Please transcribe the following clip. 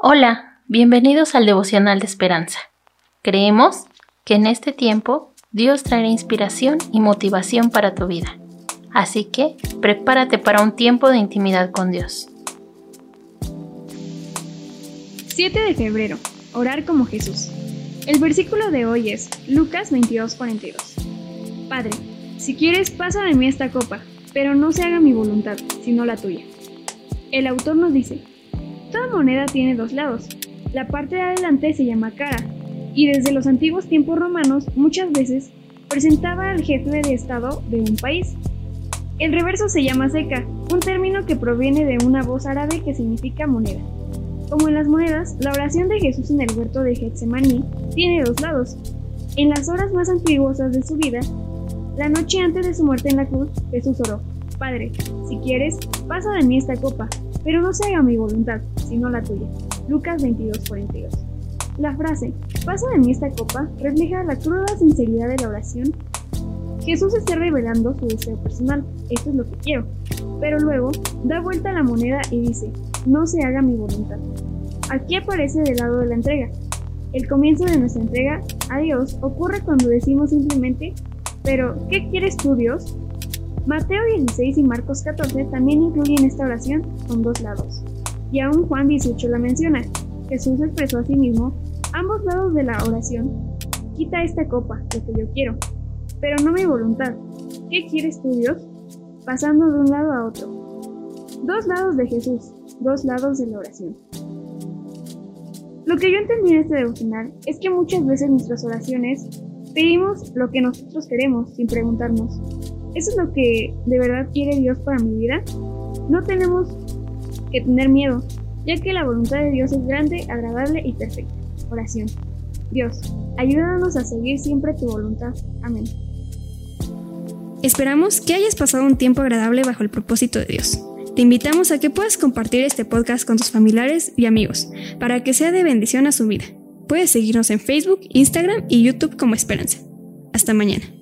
Hola, bienvenidos al devocional de esperanza. Creemos que en este tiempo Dios traerá inspiración y motivación para tu vida. Así que prepárate para un tiempo de intimidad con Dios. 7 de febrero. Orar como Jesús. El versículo de hoy es Lucas 22:42. Padre, si quieres, pasa de mí esta copa, pero no se haga mi voluntad, sino la tuya. El autor nos dice, Toda moneda tiene dos lados. La parte de adelante se llama cara, y desde los antiguos tiempos romanos muchas veces presentaba al jefe de Estado de un país. El reverso se llama seca, un término que proviene de una voz árabe que significa moneda. Como en las monedas, la oración de Jesús en el huerto de Getsemaní tiene dos lados. En las horas más antiguosas de su vida, la noche antes de su muerte en la cruz, Jesús oró, Padre, si quieres, pasa de mí esta copa, pero no se haga mi voluntad, sino la tuya. Lucas 22:42. La frase, pasa de mí esta copa, refleja la cruda sinceridad de la oración. Jesús está revelando su deseo personal, esto es lo que quiero, pero luego da vuelta a la moneda y dice, no se haga mi voluntad. Aquí aparece del lado de la entrega. El comienzo de nuestra entrega a Dios ocurre cuando decimos simplemente, pero ¿qué quieres tú Dios? Mateo 16 y Marcos 14 también incluyen esta oración con dos lados. Y aún Juan 18 la menciona. Jesús expresó a sí mismo ambos lados de la oración. Quita esta copa, lo que yo quiero, pero no mi voluntad. ¿Qué quieres tú, Dios? Pasando de un lado a otro. Dos lados de Jesús, dos lados de la oración. Lo que yo entendí en este devocional es que muchas veces nuestras oraciones pedimos lo que nosotros queremos sin preguntarnos, ¿Eso es lo que de verdad quiere Dios para mi vida? No tenemos que tener miedo, ya que la voluntad de Dios es grande, agradable y perfecta. Oración. Dios, ayúdanos a seguir siempre tu voluntad. Amén. Esperamos que hayas pasado un tiempo agradable bajo el propósito de Dios. Te invitamos a que puedas compartir este podcast con tus familiares y amigos, para que sea de bendición a su vida. Puedes seguirnos en Facebook, Instagram y YouTube como Esperanza. Hasta mañana.